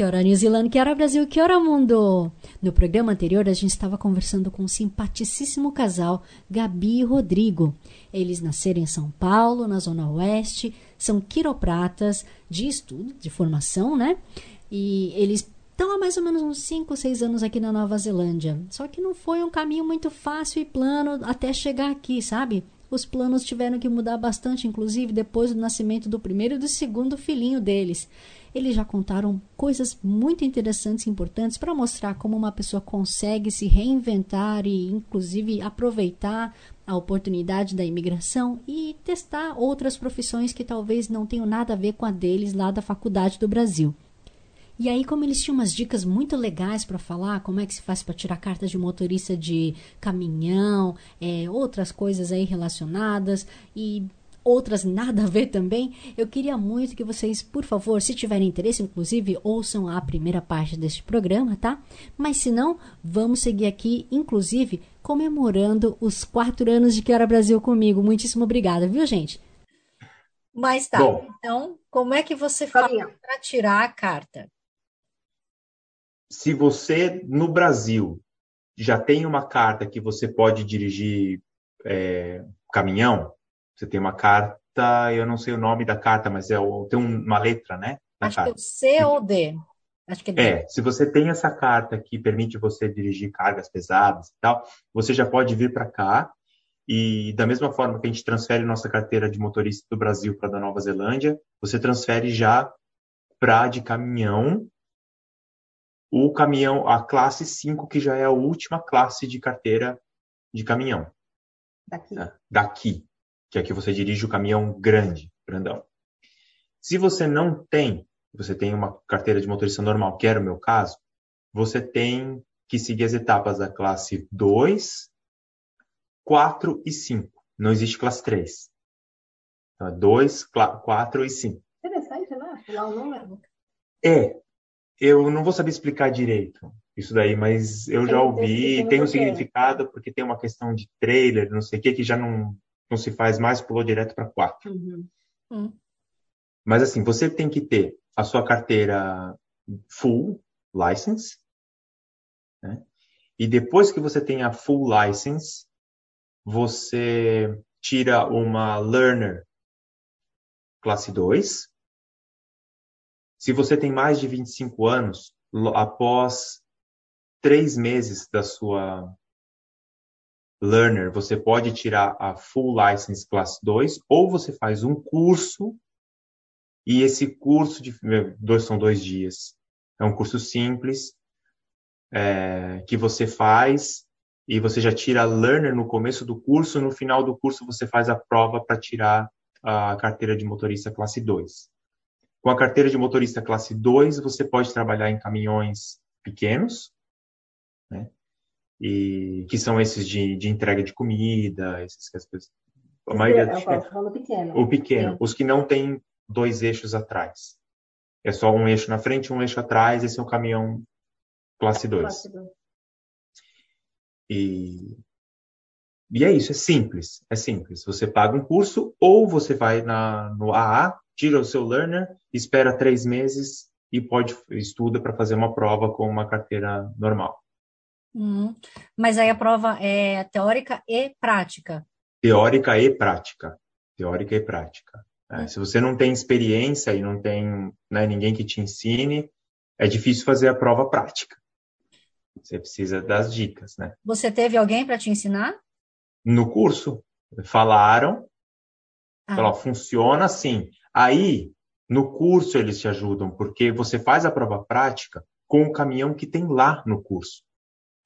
Que hora New Zealand, que hora Brasil, que hora mundo! No programa anterior, a gente estava conversando com um simpaticíssimo casal, Gabi e Rodrigo. Eles nasceram em São Paulo, na Zona Oeste, são quiropratas de estudo, de formação, né? E eles estão há mais ou menos uns 5 ou 6 anos aqui na Nova Zelândia. Só que não foi um caminho muito fácil e plano até chegar aqui, sabe? Os planos tiveram que mudar bastante, inclusive depois do nascimento do primeiro e do segundo filhinho deles. Eles já contaram coisas muito interessantes e importantes para mostrar como uma pessoa consegue se reinventar e, inclusive, aproveitar a oportunidade da imigração e testar outras profissões que talvez não tenham nada a ver com a deles lá da faculdade do Brasil. E aí, como eles tinham umas dicas muito legais para falar, como é que se faz para tirar carta de motorista de caminhão, é, outras coisas aí relacionadas e outras nada a ver também, eu queria muito que vocês, por favor, se tiverem interesse, inclusive, ouçam a primeira parte deste programa, tá? Mas se não, vamos seguir aqui, inclusive, comemorando os quatro anos de Que Hora Brasil comigo. Muitíssimo obrigada, viu, gente? Mas tá, Bom, então, como é que você faz para tirar a carta? se você no Brasil já tem uma carta que você pode dirigir é, caminhão, você tem uma carta, eu não sei o nome da carta, mas é tem uma letra, né? Acho carta. que é C ou D. Acho que é, D. é, se você tem essa carta que permite você dirigir cargas pesadas e tal, você já pode vir para cá e da mesma forma que a gente transfere nossa carteira de motorista do Brasil para da Nova Zelândia, você transfere já para de caminhão o caminhão, a classe 5, que já é a última classe de carteira de caminhão. Daqui. Né? Daqui, que é que você dirige o caminhão grande, grandão. Se você não tem, você tem uma carteira de motorista normal, que era o meu caso, você tem que seguir as etapas da classe 2, 4 e 5. Não existe classe 3. Então, é 2, 4 e 5. Interessante, né? Pular o número. É, eu não vou saber explicar direito isso daí, mas eu já ouvi, tem um significado porque tem uma questão de trailer, não sei o que, que já não, não se faz mais, pulou direto para quatro. Uhum. Uhum. Mas assim, você tem que ter a sua carteira full license, né? E depois que você tem a full license, você tira uma learner classe 2, se você tem mais de 25 anos, após três meses da sua learner, você pode tirar a full license class 2, ou você faz um curso, e esse curso de dois são dois dias. É um curso simples é, que você faz e você já tira a learner no começo do curso, no final do curso você faz a prova para tirar a carteira de motorista classe 2. Com a carteira de motorista classe 2, você pode trabalhar em caminhões pequenos, né? E que são esses de, de entrega de comida, esses que as pessoas. A maioria é, o pequeno. O pequeno, os que não têm dois eixos atrás. É só um eixo na frente e um eixo atrás, esse é um caminhão classe 2. E, e é isso, é simples, é simples. Você paga um curso ou você vai na, no AA, tira o seu learner, espera três meses e pode estuda para fazer uma prova com uma carteira normal. Uhum. Mas aí a prova é teórica e prática. Teórica e prática. Teórica e prática. É, se você não tem experiência e não tem né, ninguém que te ensine, é difícil fazer a prova prática. Você precisa das dicas, né? Você teve alguém para te ensinar? No curso. Falaram. Ah. Falou, funciona assim. Aí, no curso, eles te ajudam, porque você faz a prova prática com o caminhão que tem lá no curso.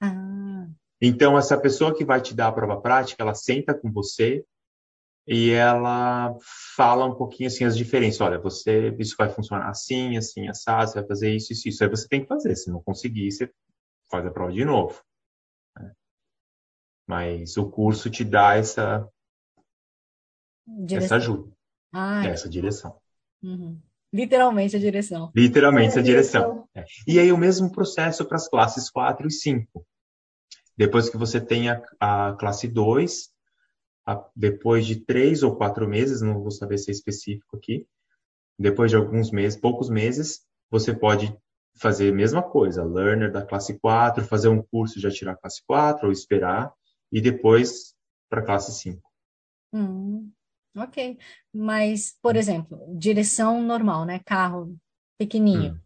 Ah. Então, essa pessoa que vai te dar a prova prática, ela senta com você e ela fala um pouquinho assim as diferenças. Olha, você isso vai funcionar assim, assim, assado, você vai fazer isso, isso, isso. Aí você tem que fazer. Se não conseguir, você faz a prova de novo. Né? Mas o curso te dá essa direção. essa ajuda, ah, essa direção. Uhum. Literalmente a direção. Literalmente é, a direção. É. E aí o mesmo processo para as classes 4 e 5. Depois que você tem a, a classe 2, a, depois de três ou quatro meses, não vou saber se é específico aqui, depois de alguns meses, poucos meses, você pode fazer a mesma coisa, learner da classe 4, fazer um curso já tirar a classe 4 ou esperar, e depois para a classe 5. Hum. Ok. Mas, por exemplo, direção normal, né? Carro pequenininho. Hum.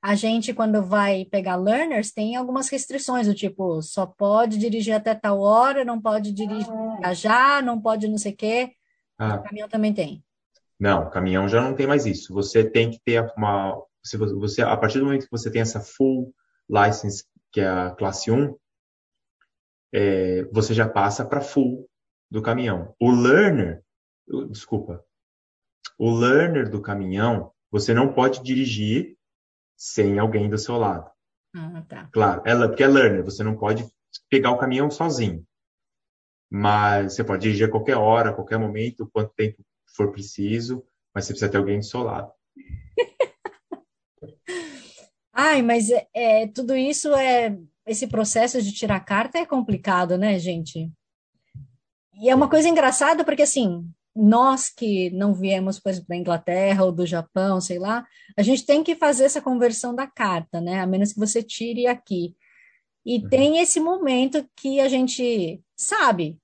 A gente, quando vai pegar learners, tem algumas restrições, do tipo, só pode dirigir até tal hora, não pode dirigir ah. já, não pode não sei o quê. Ah. O caminhão também tem. Não, caminhão já não tem mais isso. Você tem que ter uma. Se você, a partir do momento que você tem essa full license, que é a classe 1, é, você já passa para full do caminhão. O learner, desculpa, o learner do caminhão, você não pode dirigir sem alguém do seu lado. Ah, tá. Claro, ela, porque é learner, você não pode pegar o caminhão sozinho. Mas você pode dirigir a qualquer hora, a qualquer momento, quanto tempo for preciso, mas você precisa ter alguém do seu lado. Ai, mas é, é, tudo isso é. Esse processo de tirar carta é complicado, né, gente? E é uma coisa engraçada porque, assim, nós que não viemos, por exemplo, da Inglaterra ou do Japão, sei lá, a gente tem que fazer essa conversão da carta, né? A menos que você tire aqui. E uhum. tem esse momento que a gente sabe,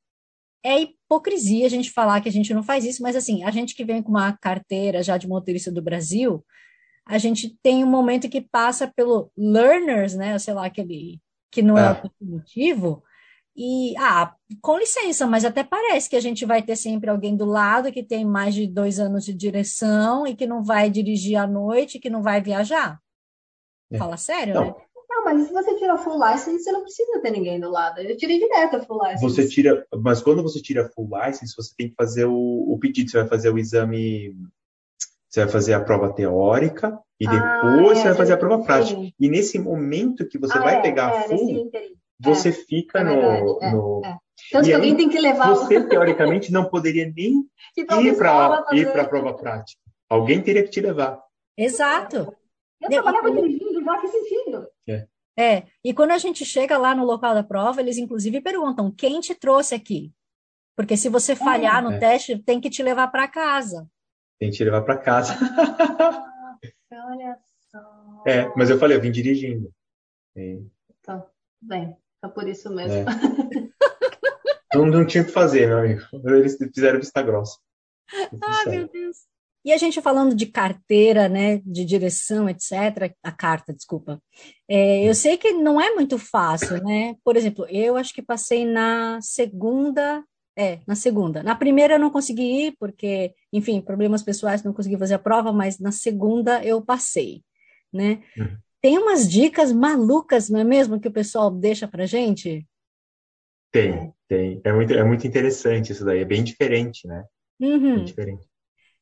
é hipocrisia a gente falar que a gente não faz isso, mas assim, a gente que vem com uma carteira já de motorista do Brasil, a gente tem um momento que passa pelo learners, né? Sei lá, aquele que não é, é o motivo, e, ah, com licença, mas até parece que a gente vai ter sempre alguém do lado que tem mais de dois anos de direção e que não vai dirigir à noite, que não vai viajar. É. Fala sério, não. né? Não, mas se você tira full license, você não precisa ter ninguém do lado. Eu tirei direto a full license. Você tira, mas quando você tira full license, você tem que fazer o, o pedido, você vai fazer o exame, você vai fazer a prova teórica e ah, depois ah, é, você vai fazer a prova prática. E nesse momento que você ah, vai é, pegar é, full, você é, fica é no, é, no... É. Tanto e que alguém tem que levar. Você, teoricamente, não poderia nem ir para ir para a prova prática. Alguém teria que te levar. Exato. Eu trabalhava dirigindo, já que sentido. É. é, e quando a gente chega lá no local da prova, eles inclusive perguntam quem te trouxe aqui. Porque se você falhar no teste, tem que te levar para casa. Tem que te levar para casa. olha só. É, mas eu falei, eu vim dirigindo. Então, bem. É por isso mesmo. É. não, não tinha o que fazer, meu amigo. Eles fizeram vista grossa. Ai, meu Deus. E a gente falando de carteira, né, de direção, etc., a carta, desculpa. É, eu sei que não é muito fácil, né? Por exemplo, eu acho que passei na segunda, é, na segunda. Na primeira eu não consegui ir, porque, enfim, problemas pessoais, não consegui fazer a prova, mas na segunda eu passei, né? Uhum. Tem umas dicas malucas, não é mesmo, que o pessoal deixa pra gente? Tem, tem. É muito, é muito interessante isso daí. É bem diferente, né? Uhum. Bem diferente.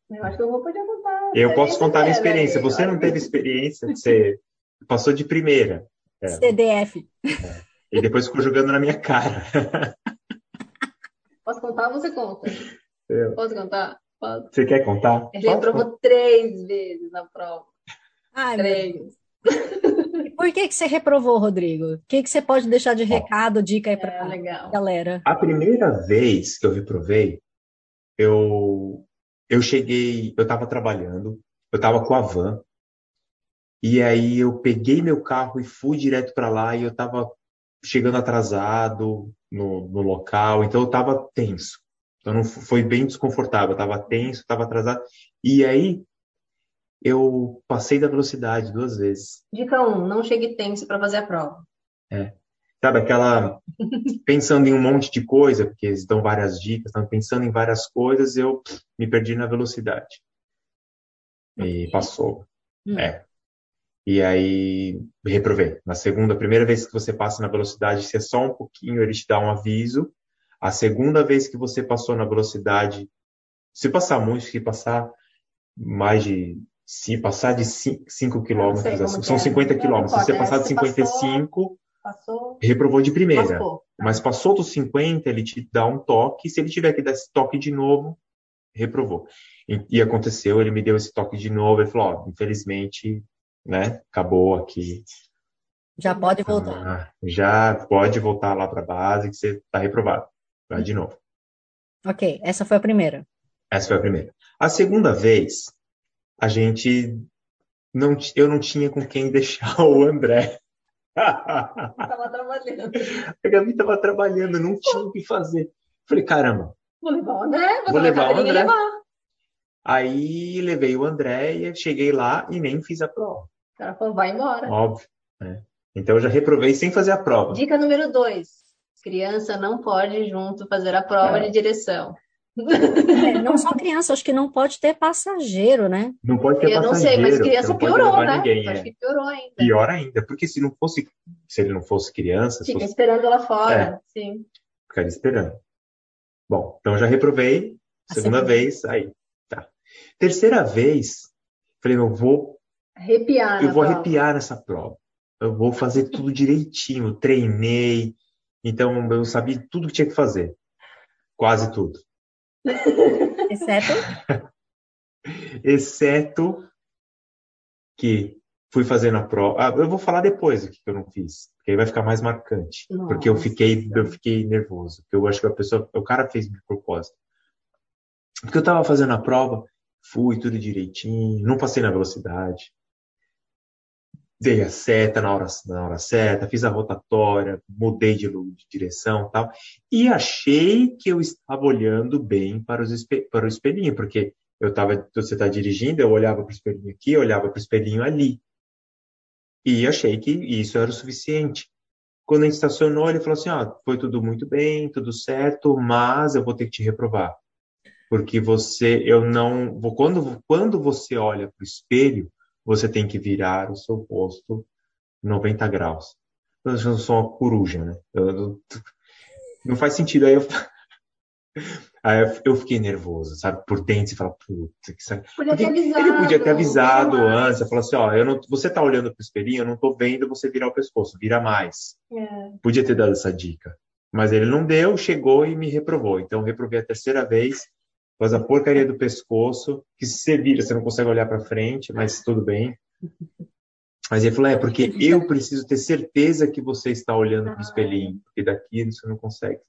Eu acho que eu vou poder contar. Eu posso contar a minha experiência. Né? Você não teve experiência, você passou de primeira. É. CDF. É. E depois ficou jogando na minha cara. Posso contar ou você conta? Eu. Posso contar? Posso. Você quer contar? Ele aprovou três vezes na prova. Ai, três. E por que, que você reprovou, Rodrigo? O que, que você pode deixar de recado, dica aí para é, a galera? A primeira vez que eu reprovei, eu, eu cheguei, eu estava trabalhando, eu estava com a van, e aí eu peguei meu carro e fui direto para lá, e eu estava chegando atrasado no, no local, então eu estava tenso. Então não foi bem desconfortável, eu estava tenso, estava atrasado. E aí eu passei da velocidade duas vezes. Dica 1, um, não chegue tenso para fazer a prova. É. Sabe, aquela. pensando em um monte de coisa, porque eles dão várias dicas, estão pensando em várias coisas, eu me perdi na velocidade. E passou. Hum. É. E aí reprovei. Na segunda, primeira vez que você passa na velocidade, se é só um pouquinho, ele te dá um aviso. A segunda vez que você passou na velocidade, Se passar muito, se passar mais de. Se passar de 5 quilômetros, assim, são 50 é. quilômetros. Se você passar de 55, passou, reprovou de primeira. Passou. Mas passou dos 50, ele te dá um toque. Se ele tiver que dar esse toque de novo, reprovou. E, e aconteceu, ele me deu esse toque de novo. Ele falou: oh, infelizmente, né, acabou aqui. Já pode voltar. Ah, já pode voltar lá para a base, que você está reprovado. Vai de novo. Ok, essa foi a primeira. Essa foi a primeira. A segunda vez, a gente não, eu não tinha com quem deixar o André. Estava trabalhando. A Gabi estava trabalhando, não tinha o que fazer. Falei, caramba. Vou levar o André. Vou levar o André. Levar. Aí levei o André e cheguei lá e nem fiz a prova. O cara falou, vai embora. Óbvio. Né? Então eu já reprovei sem fazer a prova. Dica número dois: criança não pode junto fazer a prova é. de direção. É, não só criança, acho que não pode ter passageiro, né? Não pode ter eu passageiro. Eu não sei, mas criança piorou, né? Ninguém, acho é. que piorou ainda. Pior ainda, porque se não fosse, se ele não fosse criança, fica fosse... esperando lá fora, é. sim. Ficaria esperando. Bom, então já reprovei, segunda assim, vez, aí, tá. Terceira vez, falei, eu vou arrepiar, eu vou prova. arrepiar nessa prova. Eu vou fazer tudo direitinho, treinei, então eu sabia tudo que tinha que fazer, quase tudo. Exceto? Exceto que fui fazendo a prova. Ah, eu vou falar depois o que eu não fiz, porque aí vai ficar mais marcante. Nossa. Porque eu fiquei, eu fiquei nervoso. Porque eu acho que a pessoa, o cara fez de propósito. Porque eu tava fazendo a prova, fui tudo direitinho, não passei na velocidade dei a seta na hora, na hora certa, fiz a rotatória, mudei de, de direção tal, e achei que eu estava olhando bem para, os, para o espelhinho, porque eu estava, você está dirigindo, eu olhava para o espelhinho aqui, eu olhava para o espelhinho ali. E achei que isso era o suficiente. Quando a gente estacionou, ele falou assim, ó, foi tudo muito bem, tudo certo, mas eu vou ter que te reprovar. Porque você, eu não, quando, quando você olha para o espelho, você tem que virar o seu rosto 90 graus. Eu sou uma coruja, né? Eu, não faz sentido. Aí eu, aí eu fiquei nervoso, sabe? Por dentro, e fala, puta, que sabe? Podia ter avisado, ele podia ter avisado antes, eu falou assim, ó, eu não, você tá olhando pro espelhinho, eu não tô vendo você virar o pescoço, vira mais. É. Podia ter dado essa dica. Mas ele não deu, chegou e me reprovou. Então, reprovei a terceira vez faz a porcaria do pescoço, que se vira, você não consegue olhar para frente, mas tudo bem. Mas ele falou, é, porque eu preciso ter certeza que você está olhando para o espelhinho, porque daqui você não consegue.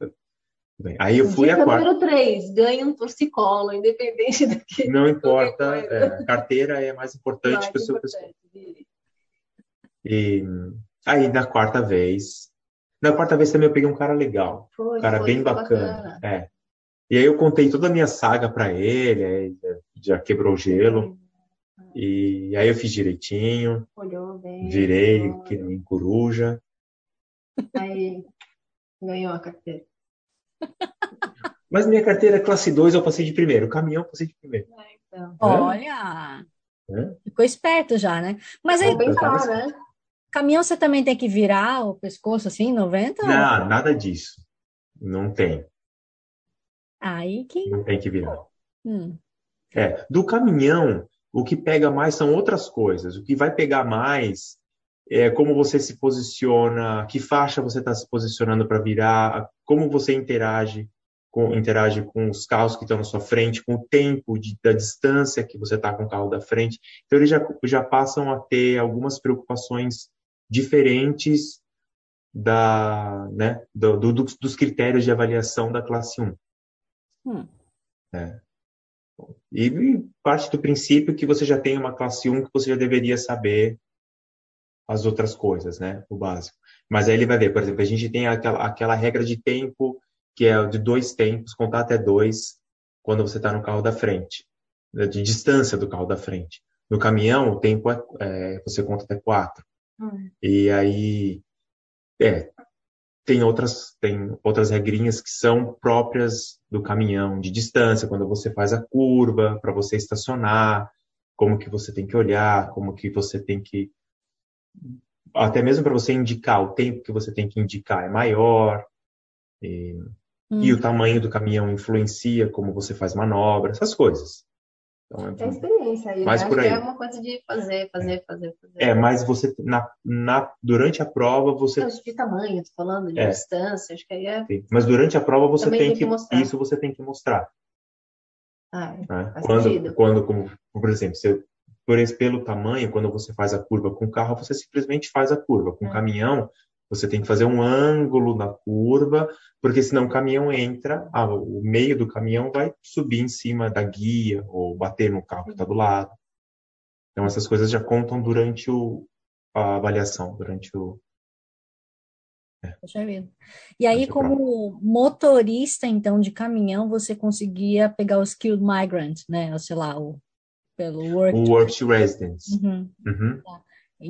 Bem, aí eu fui Dica a quarta. número 3, ganha um torcicolo, independente daqui. Não importa, é, carteira é mais importante mais que o seu pescoço. E aí na quarta vez, na quarta vez também eu peguei um cara legal, foi, um cara bem bacana. bacana. É. E aí eu contei toda a minha saga para ele, já quebrou o gelo. E aí eu fiz direitinho. Olhou bem. Virei que nem coruja. Aí ganhou a carteira. Mas minha carteira classe 2 eu passei de primeiro. O caminhão eu passei de primeiro. É, então. Olha! É? Ficou esperto já, né? Mas aí, pensar, né? caminhão você também tem que virar o pescoço assim, 90? Não, ou... nada disso. Não tem. Aí que. Não tem que virar. Hum. É, do caminhão, o que pega mais são outras coisas. O que vai pegar mais é como você se posiciona, que faixa você está se posicionando para virar, como você interage com, interage com os carros que estão na sua frente, com o tempo de, da distância que você está com o carro da frente. Então, eles já, já passam a ter algumas preocupações diferentes da, né, do, do, dos critérios de avaliação da classe 1. Hum. É. E parte do princípio que você já tem uma classe 1 que você já deveria saber as outras coisas, né? O básico. Mas aí ele vai ver, por exemplo, a gente tem aquela, aquela regra de tempo que é de dois tempos, contar até dois quando você está no carro da frente, né? de distância do carro da frente. No caminhão, o tempo é, é você conta até quatro. Hum. E aí, é, tem outras, tem outras regrinhas que são próprias do caminhão, de distância, quando você faz a curva, para você estacionar, como que você tem que olhar, como que você tem que. Até mesmo para você indicar, o tempo que você tem que indicar é maior. E, E o tamanho do caminhão influencia como você faz manobra, essas coisas. Então, é, é experiência aí. Mais né? por Acho aí. é uma coisa de fazer, fazer, fazer, fazer. É, mas você na, na durante a prova você Não, de tamanho, tô falando, de É. distância, acho que aí é. tem, mas durante a prova você Também tem que que isso você tem que mostrar. Ah, é. né? Quando, sentido. quando, como, por exemplo, você, por pelo tamanho, quando você faz a curva com o carro, você simplesmente faz a curva. Com o É. caminhão, você tem que fazer um ângulo na curva, porque senão o caminhão entra, ah, o meio do caminhão vai subir em cima da guia ou bater no carro que está do lado. Então, essas coisas já contam durante o, a avaliação, durante o. Poxa vida. E aí, como motorista, então, de caminhão, você conseguia pegar o skilled migrant, né? Ou sei lá, o, pelo work. O Work to Residence. Uhum. Uhum.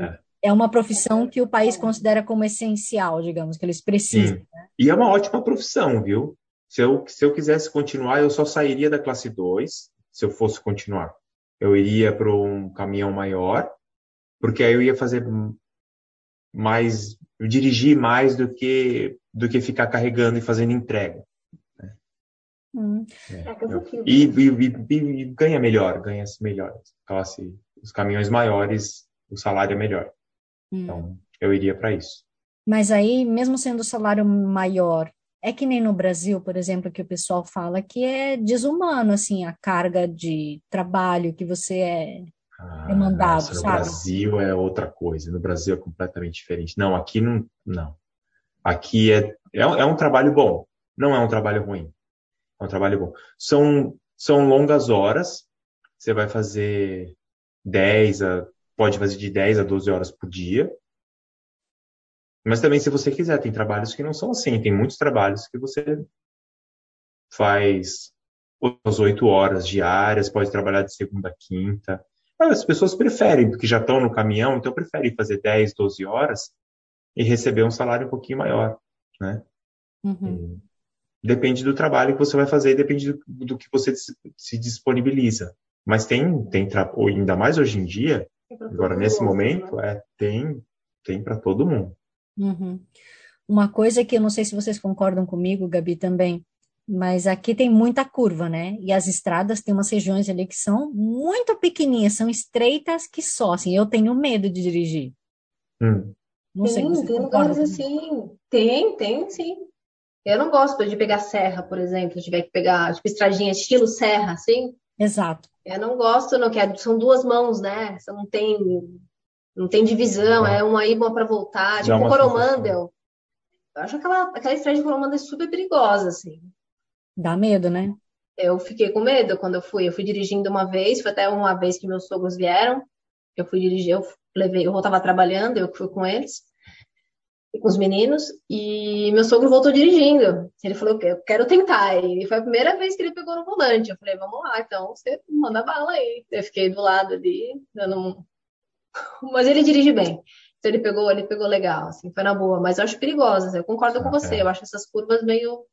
É uma profissão que o país considera como essencial, digamos, que eles precisam. Sim. E é uma ótima profissão, viu? Se eu, se eu quisesse continuar, eu só sairia da classe 2, se eu fosse continuar. Eu iria para um caminhão maior, porque aí eu ia fazer mais, dirigir mais do que do que ficar carregando e fazendo entrega. Hum. É cansativo. E, e, e- e ganha melhor, ganha-se melhor. Classe, os caminhões maiores, o salário é melhor. Hum. Então, eu iria para isso. Mas aí, mesmo sendo o salário maior, é que nem no Brasil, por exemplo, que o pessoal fala que é desumano, assim, a carga de trabalho que você é. Ah, É nossa, no sabe? Brasil é outra coisa. No Brasil é completamente diferente. Não, aqui não. Não. Aqui é, é, um- é um trabalho bom. Não é um trabalho ruim. É um trabalho bom. São, são longas horas. Você vai fazer 10 a. Pode fazer de 10 a 12 horas por dia. Mas também, se você quiser, tem trabalhos que não são assim. Tem muitos trabalhos que você faz as 8 horas diárias, pode trabalhar de segunda a quinta. Ah, As pessoas preferem, porque já estão no caminhão, então preferem fazer 10, 12 horas e receber um salário um pouquinho maior, né? Uhum. Depende do trabalho que você vai fazer, depende do, do que você se, disponibiliza. Mas tem, tem ainda mais hoje em dia, agora nesse né? momento, é, tem, tem para todo mundo. Uhum. Uma coisa que eu não sei se vocês concordam comigo, Gabi, também, mas aqui tem muita curva, né? E as estradas têm umas regiões ali que são muito pequenininhas, são estreitas que só, assim, eu tenho medo de dirigir. Hum. Não sei, Tem, você tem lugares assim. Tem, tem, sim. Eu não gosto de pegar serra, por exemplo. Se tiver que pegar, tipo, estradinha estilo serra, assim. Exato. Eu não gosto, não quero. São duas mãos, né? Você não tem, não tem divisão. É uma ir, uma para voltar. Tipo, uma Coromandel. Eu acho aquela, aquela estrada de Coromandel super perigosa, assim. Dá medo, né? Eu fiquei com medo quando eu fui. Eu fui dirigindo uma vez, foi até uma vez que meus sogros vieram. Eu fui dirigir, eu levei, eu voltava trabalhando, eu fui com eles, com os meninos, e meu sogro voltou dirigindo. Ele falou, eu quero tentar. E foi a primeira vez que ele pegou no volante. Eu falei, vamos lá, então você manda bala aí. Eu fiquei do lado ali, dando um... Mas ele dirige bem. Então ele pegou, ele pegou legal, assim, foi na boa. Mas eu acho perigosa, eu concordo com Ah, você. é. Eu acho essas curvas meio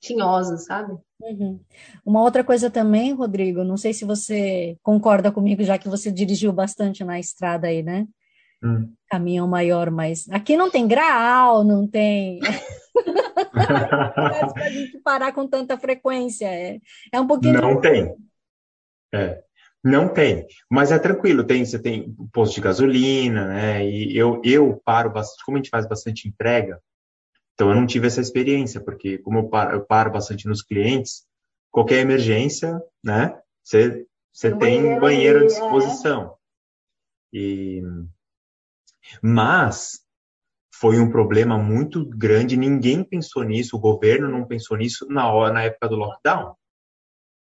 tinhosas, sabe? Uhum. Uma outra coisa também, Rodrigo, não sei se você concorda comigo, já que você dirigiu bastante na estrada aí, né? Hum. Caminhão maior, mas aqui não tem graal, não tem para a gente parar com tanta frequência. É, é um pouquinho. Não tem. É, não tem. Mas é tranquilo, tem, você tem posto de gasolina, né? E eu, eu paro bastante, como a gente faz bastante entrega, então eu não tive essa experiência, porque como eu paro, eu paro bastante nos clientes, qualquer emergência, né? Você, você Tem banheiro banheiro à é. disposição. E, mas foi um problema muito grande, ninguém pensou nisso, o governo não pensou nisso na hora, na época do lockdown.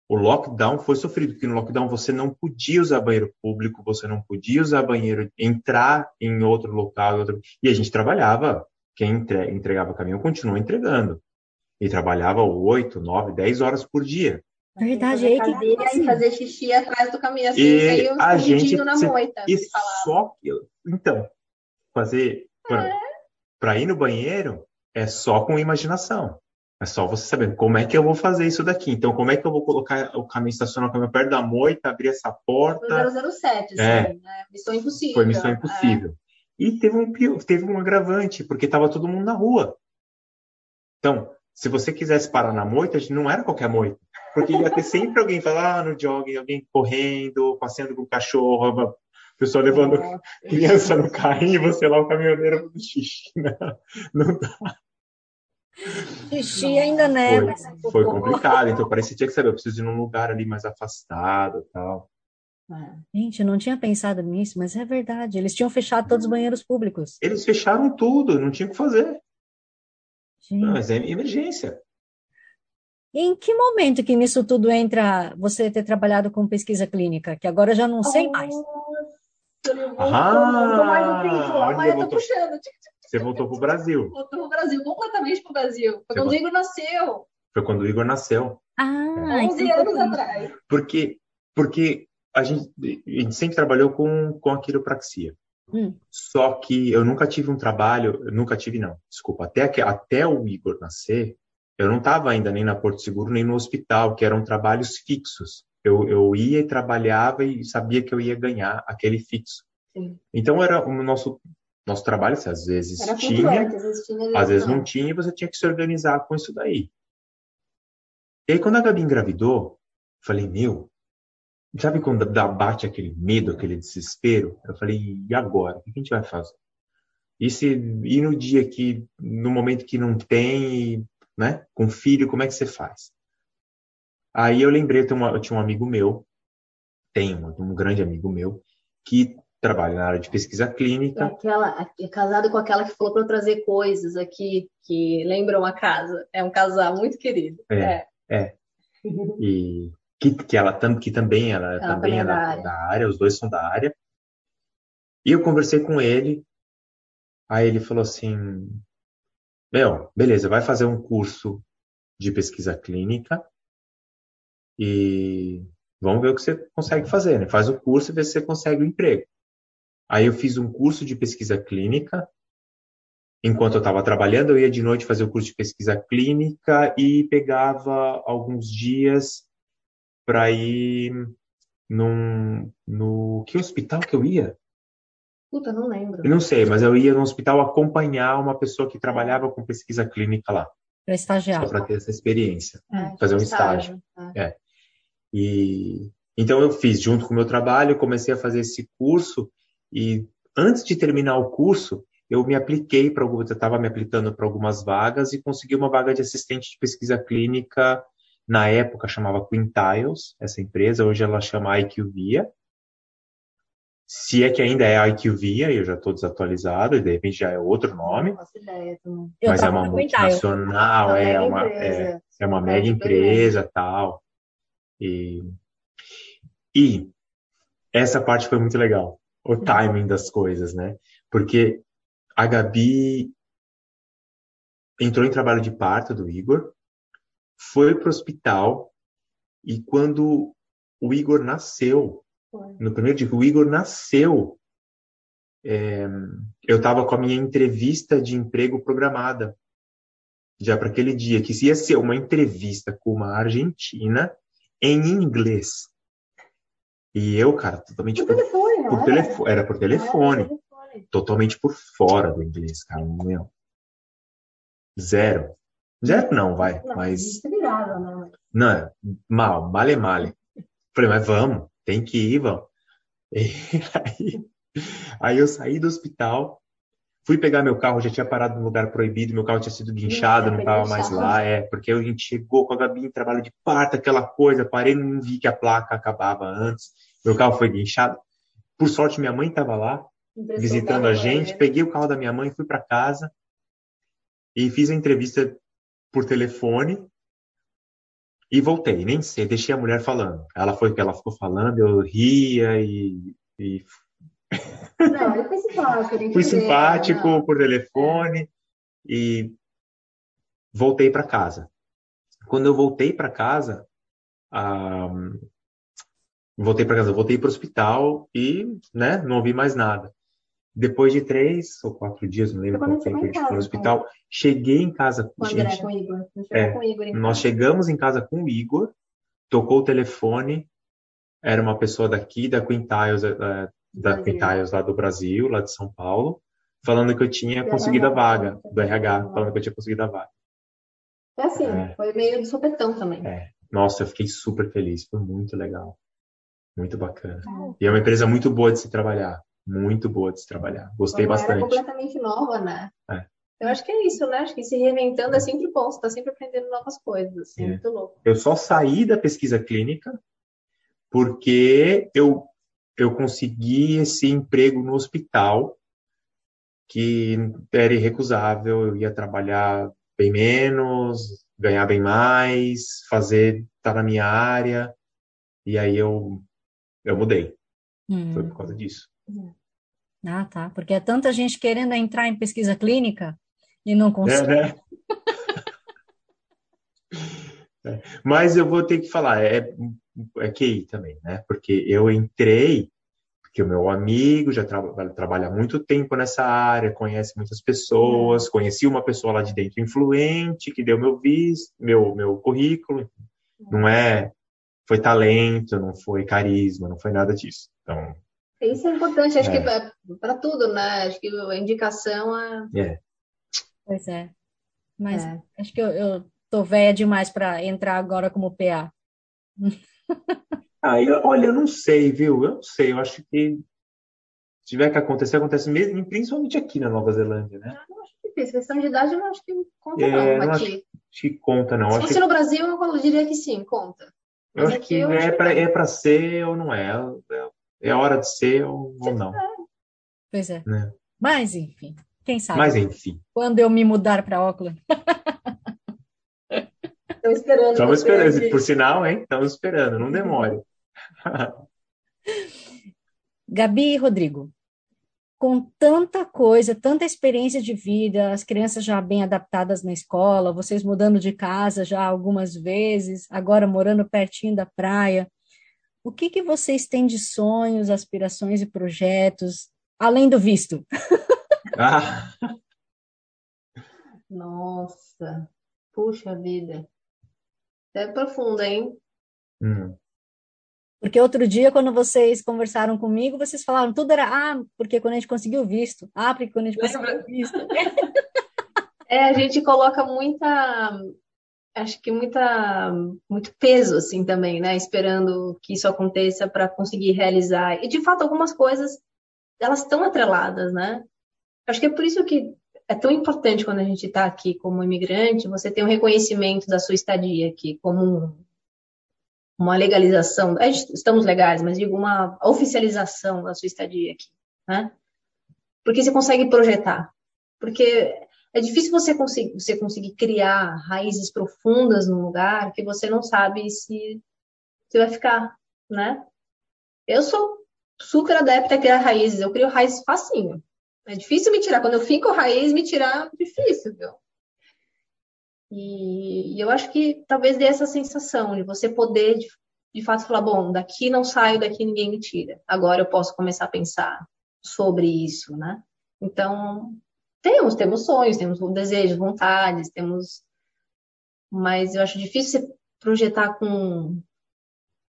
O lockdown foi sofrido, porque no lockdown você não podia usar banheiro público, você não podia usar banheiro, entrar em outro local, outro- e a gente trabalhava, quem entre- entregava caminhão continuou entregando. E trabalhava 8, 9, 10 horas por dia. Verdade, aí que cadeira assim. e fazer xixi atrás do caminho, assim, E aí eu a gente- na cê- moita, E só que, então, fazer, para ir no banheiro, é só com imaginação. É só você saber como é que eu vou fazer isso daqui. Então, como é que eu vou colocar o caminho, estacionar o caminhão perto da moita, abrir essa porta. Foi 007, assim, É. né? Missão impossível. Foi missão É. impossível. E teve um, teve um agravante, porque estava todo mundo na rua. Então, se você quisesse parar na moita, não era qualquer moita. Porque ia ter sempre alguém falando ah, no jogging, alguém correndo, passeando com o cachorro, pessoal levando criança no carrinho, você lá, o caminhoneiro fazendo xixi. Não, não dá. Xixi ainda né? Foi, foi complicado, então parecia que tinha que saber, eu preciso ir num lugar ali mais afastado tal. É. Gente, eu não tinha pensado nisso, mas é verdade. Eles tinham fechado todos os banheiros públicos. Eles fecharam tudo, não tinha o que fazer. Não, mas é emergência. Em que momento que nisso tudo entra você ter trabalhado com pesquisa clínica? Que agora eu já não sei mais. Ah, puxando. Você voltou para o Brasil. Voltou para o Brasil, completamente para o Brasil. Foi quando o Igor nasceu. Foi quando o Igor nasceu. Ah, 11 então anos atrás. Porque, porque a, gente, a gente sempre trabalhou com, com a quiropraxia. Hum. Só que eu nunca tive um trabalho, nunca tive não, desculpa, até, que, até o Igor nascer, eu não estava ainda nem na Porto Seguro, nem no hospital, que eram trabalhos fixos. Eu, eu ia e trabalhava e sabia que eu ia ganhar aquele fixo. Sim. Então era o nosso nosso trabalho, às vezes era tinha, às vezes, tinha, às vezes não tinha, e você tinha que se organizar com isso daí. E aí quando a Gabi engravidou, falei, meu, sabe quando dá, bate aquele medo, aquele desespero? Eu falei, e agora? O que a gente vai fazer? E se e no dia que, no momento que não tem, né, com filho, como é que você faz? Aí eu lembrei, eu, uma, eu tinha um amigo meu, tem um, um, grande amigo meu, que trabalha na área de pesquisa clínica. É aquela, é casado com aquela que falou para trazer coisas aqui que lembram a casa. É um casal muito querido. É, é. é. E que, que ela que também ela, ela também, também é da, área. da área, os dois são da área. E eu conversei com ele, aí ele falou assim: Meu, beleza, vai fazer um curso de pesquisa clínica e vamos ver o que você consegue fazer, né? Faz o curso e vê se você consegue o um emprego. Aí eu fiz um curso de pesquisa clínica. Enquanto eu estava trabalhando, eu ia de noite fazer o curso de pesquisa clínica e pegava alguns dias para ir num, no que hospital que eu ia? Puta, não lembro. Eu não sei, mas eu ia no hospital acompanhar uma pessoa que trabalhava com pesquisa clínica lá. Para estagiar. Só para ter essa experiência. É, fazer um estágio. estágio. É. é. E então eu fiz junto com o meu trabalho, comecei a fazer esse curso e antes de terminar o curso, eu me apliquei para eu estava me aplicando para algumas vagas e consegui uma vaga de assistente de pesquisa clínica na época chamava Quintiles, essa empresa, hoje ela chama IQVIA. Se é que ainda é IQVIA, eu já estou desatualizado, e de repente já é outro nome. Não ideia. Mas é uma multinacional, é, é uma, é, é uma mega empresa tal. E, e essa parte foi muito legal, o uhum. timing das coisas, né? Porque a Gabi entrou em trabalho de parto do Igor, foi para o hospital e quando o Igor nasceu, no primeiro dia que o Igor nasceu, é, eu estava com a minha entrevista de emprego programada já para aquele dia, que ia ser uma entrevista com uma argentina em inglês. E eu, cara, totalmente por, por telefone, por telefone, era por telefone, era por telefone, totalmente por fora do inglês, cara, meu. Zero. Zero não, vai. Não, mas. Virava, né? Não, é mal, male male. Falei, mas vamos, tem que ir, vamos. aí, aí eu saí do hospital, fui pegar meu carro, já tinha parado no lugar proibido, meu carro tinha sido guinchado, não estava mais lá, é, porque a gente chegou com a Gabi em trabalho de parto, aquela coisa, parei, não vi que a placa acabava antes, meu carro foi guinchado. Por sorte, minha mãe estava lá, visitando a gente, peguei o carro da minha mãe, fui para casa e fiz a entrevista por telefone e voltei. Nem sei, deixei a mulher falando. Ela foi que ela ficou falando, eu ria e. e... Não, eu fui simpático. Fui simpático né? por telefone e voltei para casa. Quando eu voltei para casa, voltei para casa, voltei para o hospital e, né, não ouvi mais nada. Depois de três ou quatro dias, não lembro quanto tempo a gente ficou no hospital, né? cheguei em casa com, gente, André, com o Igor. É, com o Igor nós chegamos em casa com o Igor, tocou o telefone, era uma pessoa daqui, da Quintiles, da, Quintiles lá do Brasil, lá de São Paulo, falando que eu tinha do conseguido RH, a vaga, do RH, falando que eu tinha conseguido a vaga. É assim, é. foi meio de sopetão também. É. Nossa, eu fiquei super feliz, foi muito legal. Muito bacana. É. E é uma empresa muito boa de se trabalhar. Muito boa de se trabalhar. Gostei bastante. É completamente nova, né? É. Eu acho que é isso, né? Acho que se reinventando é sempre bom, você está sempre aprendendo novas coisas, assim, é. muito louco. Eu só saí da pesquisa clínica porque eu, eu consegui esse emprego no hospital que era irrecusável, eu ia trabalhar bem menos, ganhar bem mais, fazer, estar tá na minha área, e aí eu, eu mudei. Hum. Foi por causa disso. Ah, tá. Porque é tanta gente querendo entrar em pesquisa clínica e não consegue. É, né? é. Mas eu vou ter que falar, é, é QI também, né? Porque eu entrei que o meu amigo já tra trabalha há muito tempo nessa área, conhece muitas pessoas, conheci uma pessoa lá de dentro influente que deu meu visto, meu meu currículo. Não é foi talento, não foi carisma, não foi nada disso. Então isso é importante, acho é. que é para tudo, né? Acho que a indicação é. é. Pois é. Mas é. acho que eu, eu tô velha demais para entrar agora como PA. Ah, eu, olha, eu não sei, viu? Eu não sei. Eu acho que se tiver que acontecer, acontece mesmo, principalmente aqui na Nova Zelândia, né? Eu não acho que questão de idade, eu não acho que conta, é, não, não acho que conta, não. Se acho fosse que... no Brasil, eu diria que sim, conta. eu acho que eu é para é ser ou não é. É, é hora de ser ou, ou não. Pois é. Né? Mas, enfim, quem sabe? Mas, enfim. Quando eu me mudar para Auckland. Estamos esperando. Estamos esperando, por sinal, hein? Estamos esperando, não demore. Gabi e Rodrigo, com tanta coisa, tanta experiência de vida, as crianças já bem adaptadas na escola, vocês mudando de casa já algumas vezes, agora morando pertinho da praia, o que, que vocês têm de sonhos, aspirações e projetos, além do visto? Ah. Nossa, puxa vida. É profunda, hein? Hum. Porque outro dia, quando vocês conversaram comigo, vocês falaram tudo era, ah, porque quando a gente conseguiu visto. Ah, porque quando a gente conseguiu visto. É, a gente coloca muita, acho que muita, muito peso, assim, também, né? Esperando que isso aconteça para conseguir realizar. E, de fato, algumas coisas, elas estão atreladas, né? Acho que é por isso que é tão importante quando a gente está aqui como imigrante, você ter um reconhecimento da sua estadia aqui, como uma legalização, estamos legais, mas digo uma oficialização da sua estadia aqui, né? Porque você consegue projetar. Porque é difícil você conseguir, você conseguir criar raízes profundas num lugar que você não sabe se você vai ficar, né? Eu sou super adepta a criar raízes, eu crio raízes facinho. É difícil me tirar. Quando eu fico raiz, me tirar, difícil, viu? E, e, eu acho que talvez dê essa sensação de você poder, de, de fato, falar: bom, daqui não saio, daqui ninguém me tira. Agora eu posso começar a pensar sobre isso, né? Então, temos, temos sonhos, temos desejos, vontades, temos. Mas eu acho difícil você projetar com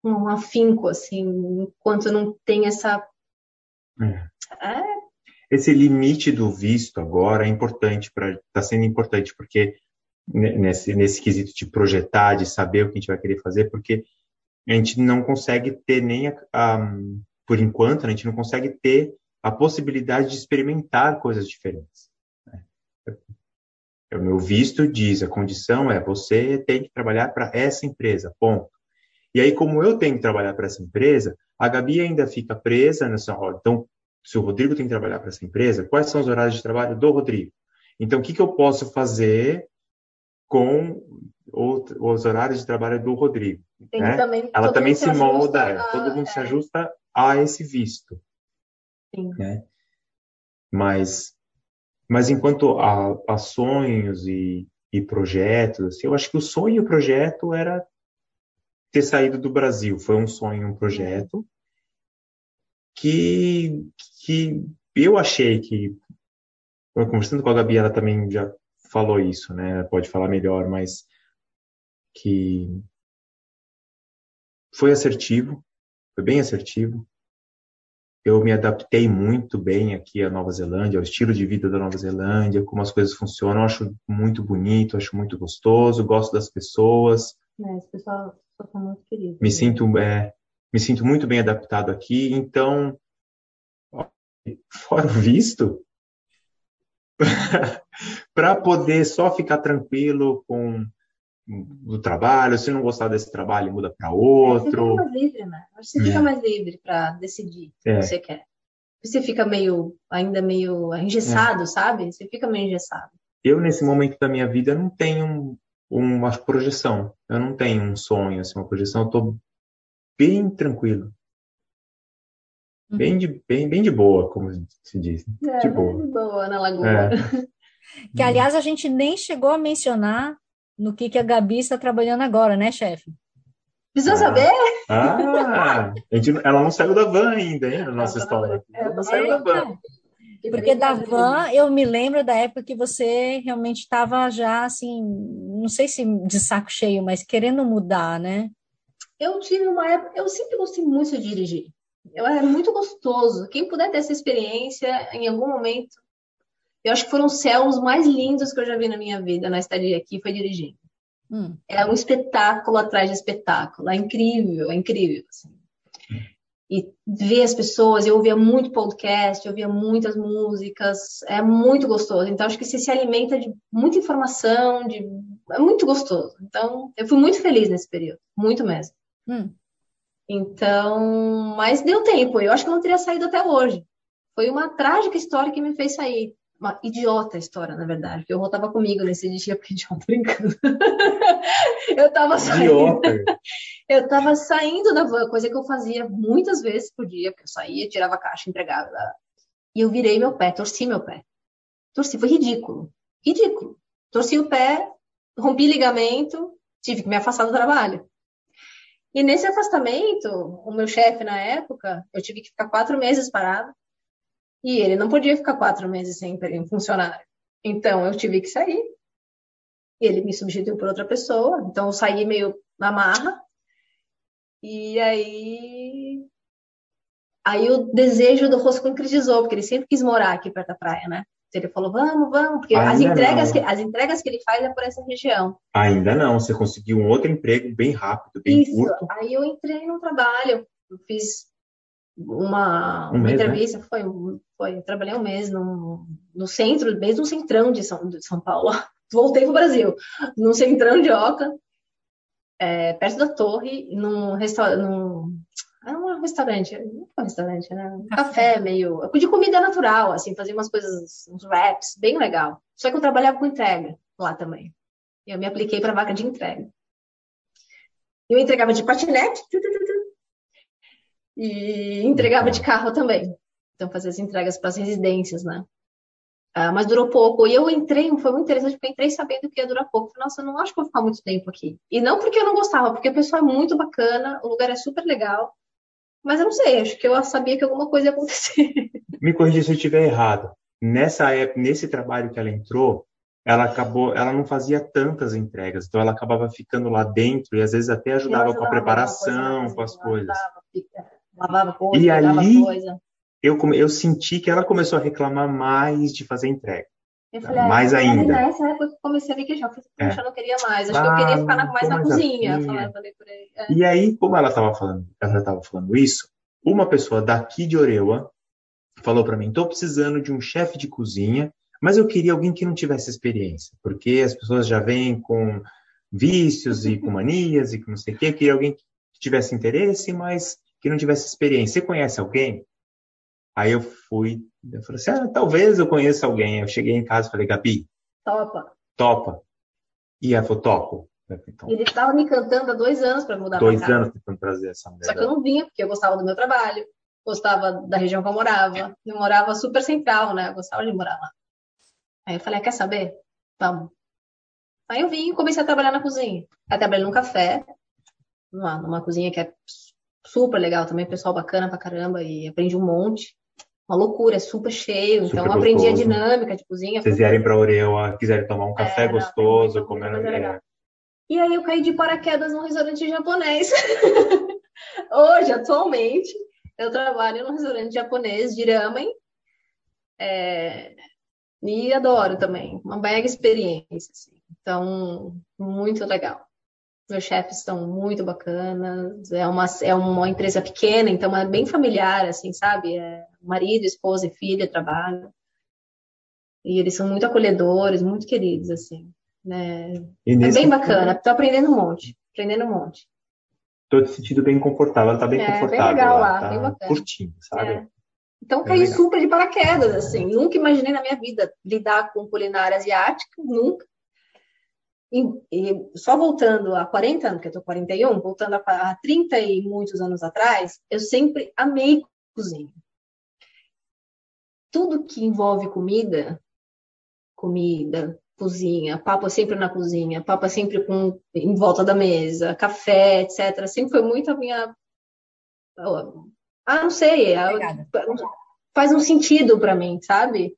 um afinco, assim, enquanto não tem essa. É. É... Esse limite do visto agora é importante está sendo importante porque nesse, nesse quesito de projetar, de saber o que a gente vai querer fazer, porque a gente não consegue ter nem, a, a, por enquanto, né, a gente não consegue ter a possibilidade de experimentar coisas diferentes. Né? O meu visto diz, a condição é você tem que trabalhar para essa empresa, ponto. E aí, como eu tenho que trabalhar para essa empresa, a Gabi ainda fica presa nessa roda. Então, se o Rodrigo tem que trabalhar para essa empresa, quais são os horários de trabalho do Rodrigo? Então, o que, que eu posso fazer com os horários de trabalho do Rodrigo. Né? Também, Ela também se, molda, a... Todo mundo é. se ajusta a esse visto. Sim. Né? Mas, mas enquanto a, a sonhos e, e projetos, assim, eu acho que o sonho e o projeto era ter saído do Brasil. Foi um sonho, um projeto que, que eu achei que, conversando com a Gabi, ela também já falou isso, né? Pode falar melhor, mas que foi assertivo, foi bem assertivo. eu me adaptei muito bem aqui à Nova Zelândia, ao estilo de vida da Nova Zelândia, como as coisas funcionam. Eu acho muito bonito, acho muito gostoso, gosto das pessoas. É, as pessoas são muito queridas. Me né? sinto, é, me sinto muito bem adaptado aqui. Então, fora o visto, para poder só ficar tranquilo com o trabalho, se não gostar desse trabalho, muda para É, você fica outro. mais livre, né? Você É. fica mais livre para decidir o É. que você quer. Você fica meio, ainda meio engessado, sabe? Você fica meio engessado. Eu, nesse momento da minha vida, não tenho uma projeção. Eu não tenho um sonho, assim, uma projeção. Eu estou bem tranquilo. Bem de, bem, bem de boa, como se diz. É, De boa. de boa na lagoa. É. Que, aliás, a gente nem chegou a mencionar no que, que a Gabi está trabalhando agora, né, chefe? Precisa Ah. saber? Ah, a gente, ela não saiu da van ainda, hein, na nossa tá- história. é, Ela não saiu da van. Porque da van, eu me lembro da época que você realmente estava já, assim, não sei se de saco cheio, mas querendo mudar, né? Eu tive uma época, eu sempre gostei muito de dirigir. Eu era muito gostoso. Quem puder ter essa experiência em algum momento, eu acho que foram os céus mais lindos que eu já vi na minha vida, na estadia aqui, foi dirigindo. Hum. É um espetáculo atrás de espetáculo. É incrível, é incrível. assim. E ver as pessoas, eu ouvia muito podcast, eu ouvia muitas músicas, é muito gostoso. Então, acho que você se alimenta de muita informação, de... é muito gostoso. Então, eu fui muito feliz nesse período, muito mesmo. Hum. Então, mas deu tempo, eu acho que eu não teria saído até hoje. Foi uma trágica história que me fez sair. Uma idiota história, na verdade, porque eu voltava comigo nesse dia, porque idiota brincando. eu tava saindo. Idiota. Eu tava saindo da van, coisa que eu fazia muitas vezes por dia, porque eu saía, tirava a caixa, entregava. E eu virei meu pé, torci meu pé. Torci, foi ridículo. Ridículo. Torci o pé, rompi ligamento, tive que me afastar do trabalho. E nesse afastamento, o meu chefe na época, eu tive que ficar quatro meses parado. E ele não podia ficar quatro meses sem funcionário. Então eu tive que sair. Ele me substituiu por outra pessoa. Então eu saí meio na marra. E aí. Aí o desejo do Rosco concretizou, porque ele sempre quis morar aqui perto da praia, né? Ele falou, vamos, vamos, porque as entregas, não. que, as entregas que ele faz é por essa região. Ainda não, você conseguiu um outro emprego bem rápido, bem Isso. curto. Aí eu entrei no trabalho, eu fiz uma, Um uma mês, né? entrevista, foi, foi, eu trabalhei um mês no, no centro, mesmo no centrão de São, de São Paulo. Voltei pro Brasil, no centrão de Oca, é, perto da torre, num restaurante, num, é um restaurante, é um restaurante, né? Um café meio, de comida natural, assim, fazia umas coisas, uns wraps, bem legal. Só que eu trabalhava com entrega lá também. Eu me apliquei para vaga de entrega. Eu entregava de patinete tu, tu, tu, e entregava de carro também. Então, fazia as entregas para as residências, né? Ah, mas durou pouco. E eu entrei, foi muito interessante, porque eu entrei sabendo que ia durar pouco. Falei, nossa, eu não acho que vou ficar muito tempo aqui. E não porque eu não gostava, porque o pessoal é muito bacana, o lugar é super legal. Mas eu não sei, acho que eu sabia que alguma coisa ia acontecer. Me corrija se eu estiver errado. Nessa época, nesse trabalho que ela entrou, ela acabou, ela não fazia tantas entregas, então ela acabava ficando lá dentro e às vezes até ajudava, com a preparação, com as coisas. Lavava coisa, E ali- coisa. Eu, eu senti que ela começou a reclamar mais de fazer entrega. Eu falei, ah, Mais ainda. Nessa época que eu comecei a ver que já, É. eu não queria mais. Acho que Ah, eu queria ficar mais na cozinha. Falei, é. E aí, como ela estava falando, ela estava falando isso, uma pessoa daqui de Oreua falou para mim: "Estou precisando de um chefe de cozinha, mas eu queria alguém que não tivesse experiência, porque as pessoas já vêm com vícios e com manias e com não sei o quê. Eu queria alguém que tivesse interesse, mas que não tivesse experiência. Você conhece alguém?" Aí eu fui, eu falei assim: "Ah, talvez eu conheça alguém." Eu cheguei em casa e falei: "Gabi, Topa. topa?" E ela falou: "Topo." Então, Ele estava me cantando há dois anos para mudar dois anos tentando trazer essa mulher. Só que eu não vinha, porque eu gostava do meu trabalho, gostava da região que eu morava. Eu morava super central, né? Eu gostava de morar lá. Aí eu falei, ah, quer saber? Vamos. Aí eu vim e comecei a trabalhar na cozinha. Aí trabalhei num café, numa, numa cozinha que é super legal também, pessoal bacana pra caramba, e aprendi um monte. Uma loucura, é super cheio. Super então eu aprendi a gostoso. dinâmica de cozinha. vocês vierem para Oreua, quiserem tomar um café É, gostoso, comer legal. é, E aí eu caí de paraquedas num restaurante japonês. Hoje, atualmente, Eu trabalho num restaurante japonês de ramen. É, e adoro também. Uma mega experiência. Assim. Então, muito legal. Meus chefes estão muito bacanas. É uma, é uma empresa pequena, então é bem familiar, assim, sabe? É marido, esposa e filha trabalham. E eles são muito acolhedores, muito queridos, assim. Né? É bem bacana. Estou aprendendo um monte. Aprendendo um monte. Estou te sentindo bem confortável. Ela tá bem é, confortável. Bem legal lá, tá bem bacana. curtindo, sabe? É. Então caí super de paraquedas, assim. Nunca imaginei na minha vida lidar com culinária asiática, nunca. E, e, só voltando a 40 anos, que eu tô 41, voltando a, a 30 e muitos anos atrás, eu sempre amei cozinha. Tudo que envolve comida, comida, cozinha, papo sempre na cozinha, papo sempre com, em volta da mesa, café, etc. Sempre foi muito a minha. Ah, não sei. faz um sentido para mim, sabe?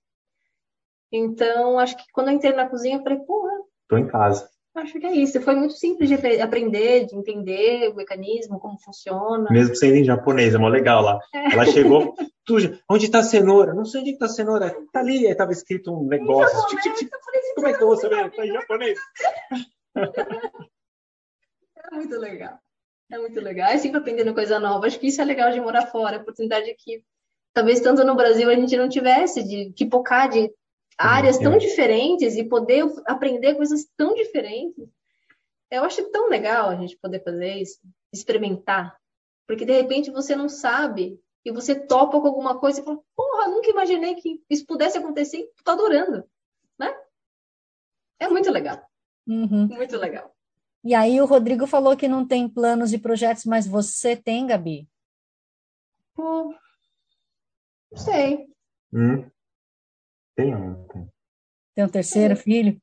Então, acho que quando eu entrei na cozinha, eu falei, porra, Estou em casa. Acho que é isso. Foi muito simples de aprender, de entender o mecanismo, como funciona. Mesmo sendo em japonês, é mó legal lá. É. Ela chegou, tu, onde está a cenoura? Não sei onde está a cenoura. Está ali, estava escrito um negócio. Japonês, tipo, tipo, como é que eu vou saber? Está em japonês. É muito legal. É muito legal. É sempre aprendendo coisa nova. Acho que isso é legal de morar fora. A oportunidade que talvez tanto no Brasil a gente não tivesse de que focar de áreas tão diferentes e poder aprender coisas tão diferentes. Eu acho tão legal a gente poder fazer isso, experimentar. Porque de repente você não sabe e você topa com alguma coisa e fala, porra, nunca imaginei que isso pudesse acontecer e tu tá adorando, né? É muito legal. Uhum. Muito legal. E aí o Rodrigo falou que não tem planos e projetos, mas você tem, Gabi? Hum, não sei. Hum. Tem um. Tem um terceiro filho?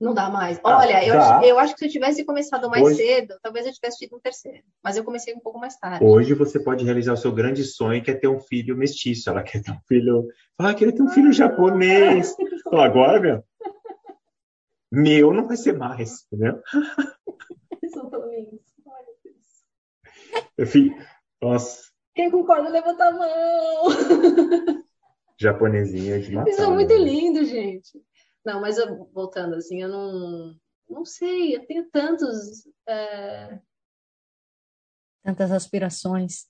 Não dá mais. Ah, Olha, eu, acho, eu acho que se eu tivesse começado mais Hoje... cedo, talvez eu tivesse tido um terceiro. Mas eu comecei um pouco mais tarde. Hoje você pode realizar o seu grande sonho, que é ter um filho mestiço. Ela quer ter um filho. Ah, queria ter um filho japonês. então, agora, meu. Meu não vai ser mais, entendeu? Exatamente. Olha isso. Filho, nossa. Quem concorda, levanta a mão. japonesinha de matar. Isso é muito né? lindo, gente. Não, mas eu, voltando assim, eu não, não sei, eu tenho tantos. É... Tantas aspirações.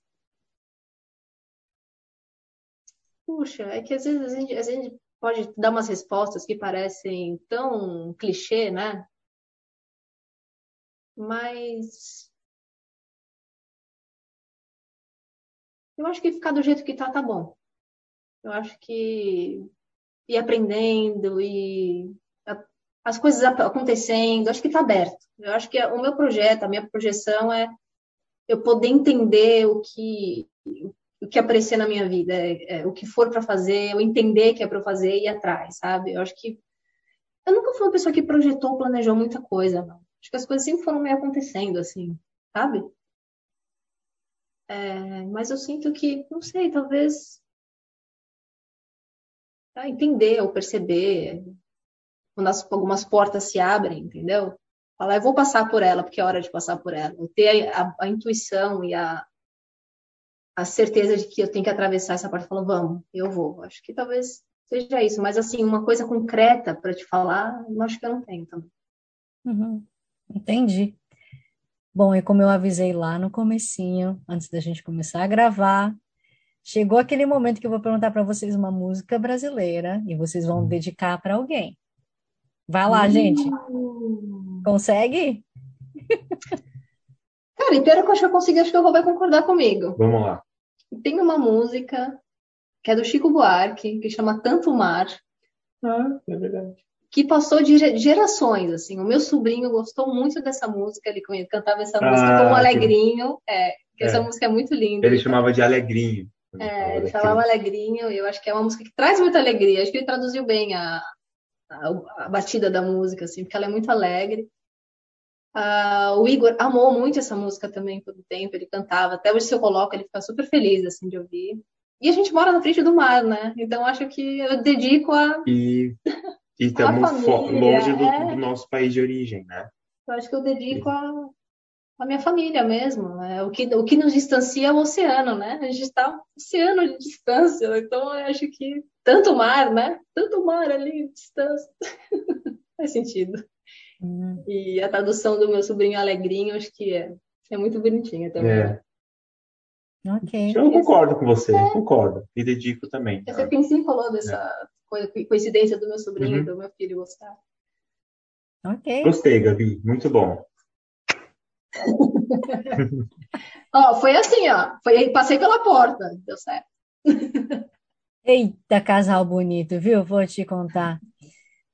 Puxa, é que às vezes a gente, a gente pode dar umas respostas que parecem tão clichê, né? Mas. Eu acho que ficar do jeito que tá, tá bom. Eu acho que ir aprendendo e as coisas acontecendo, acho que está aberto. Eu acho que o meu projeto, a minha projeção é eu poder entender o que o que aparecer na minha vida, é, é, o que for para fazer, eu entender que é para fazer e ir atrás, sabe? Eu acho que eu nunca fui uma pessoa que projetou, planejou muita coisa, não. Acho que as coisas sempre foram meio acontecendo assim, sabe? É, mas eu sinto que, não sei, talvez entender ou perceber quando as, algumas portas se abrem, entendeu? Falar, eu vou passar por ela, porque é hora de passar por ela. ter a, a, a intuição e a, a certeza de que eu tenho que atravessar essa porta. Falar, vamos, eu vou. Acho que talvez seja isso. Mas, assim, uma coisa concreta para te falar, eu acho que eu não tenho também. Uhum. Entendi. Bom, e como eu avisei lá no comecinho, antes da gente começar a gravar, Chegou aquele momento que eu vou perguntar para vocês uma música brasileira e vocês vão dedicar para alguém. Vai lá, uh. gente. Consegue? Cara, e pior que eu acho que eu consigo, acho que o Rô vai concordar comigo. Vamos lá. Tem uma música que é do Chico Buarque, que chama Tanto Mar. Ah, é verdade. Que passou de gerações, assim. O meu sobrinho gostou muito dessa música, ele cantava essa música ah, como Alegrinho. Que... É, que é. essa música é muito linda. Ele chamava de Alegrinho. É, ele falava alegrinho, eu acho que é uma música que traz muita alegria. Acho que ele traduziu bem a, a, a batida da música, assim, porque ela é muito alegre. Uh, o Igor amou muito essa música também por um tempo, ele cantava. Até hoje, se eu coloco, ele fica super feliz assim, de ouvir. E a gente mora na frente do mar, né? Então acho que eu dedico a. E, e estamos longe do, é... do, nosso país de origem, né? Eu acho que eu dedico a, a minha família mesmo. É, o, que, o que nos distancia é o oceano, né? A gente está um oceano de distância, então eu acho que tanto mar, né? Tanto mar ali, distância. Faz sentido. Hum. E a tradução do meu sobrinho Alegrinho, acho que é, é muito bonitinha também. É. Ok. Eu concordo com você, é. concordo. Me dedico também. Você sim falou dessa é. coincidência do meu sobrinho uhum. e do meu filho gostar. Ok. Gostei, Gabi. Muito bom. ó, foi assim, ó. Foi, passei pela porta, deu certo. Eita, casal bonito, viu? Vou te contar.